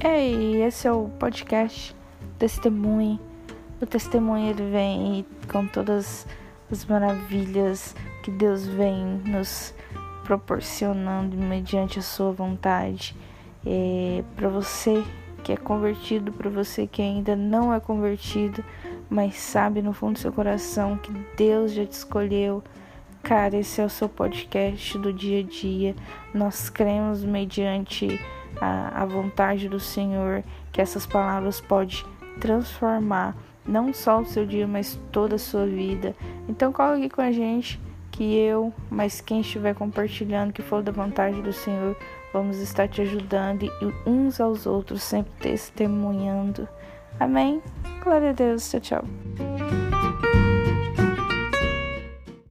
Ei, esse é o podcast Testemunho. O testemunho ele vem com todas as maravilhas que Deus vem nos proporcionando mediante a sua vontade. É, para você que é convertido, para você que ainda não é convertido, mas sabe no fundo do seu coração que Deus já te escolheu. Cara, esse é o seu podcast do dia a dia. Nós cremos mediante a, a vontade do Senhor, que essas palavras podem transformar não só o seu dia, mas toda a sua vida. Então coloque com a gente que eu, mas quem estiver compartilhando, que for da vontade do Senhor, vamos estar te ajudando e uns aos outros, sempre testemunhando. Amém? Glória a Deus. Tchau, tchau.